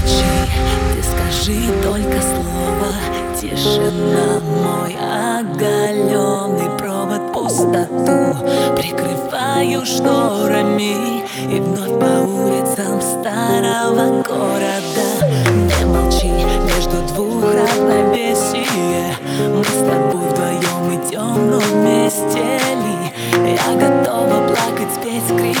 молчи, ты скажи только слово. Тишина, мой оголенный провод. Пустоту прикрываю шторами. И вновь по улицам старого города. Не молчи, между двух равновесие Мы с тобой вдвоем идем, но вместе ли? Я готова плакать, петь, кричать.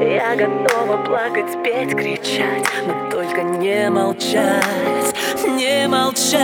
Я готова плакать, петь, кричать Но только не молчать, не молчать.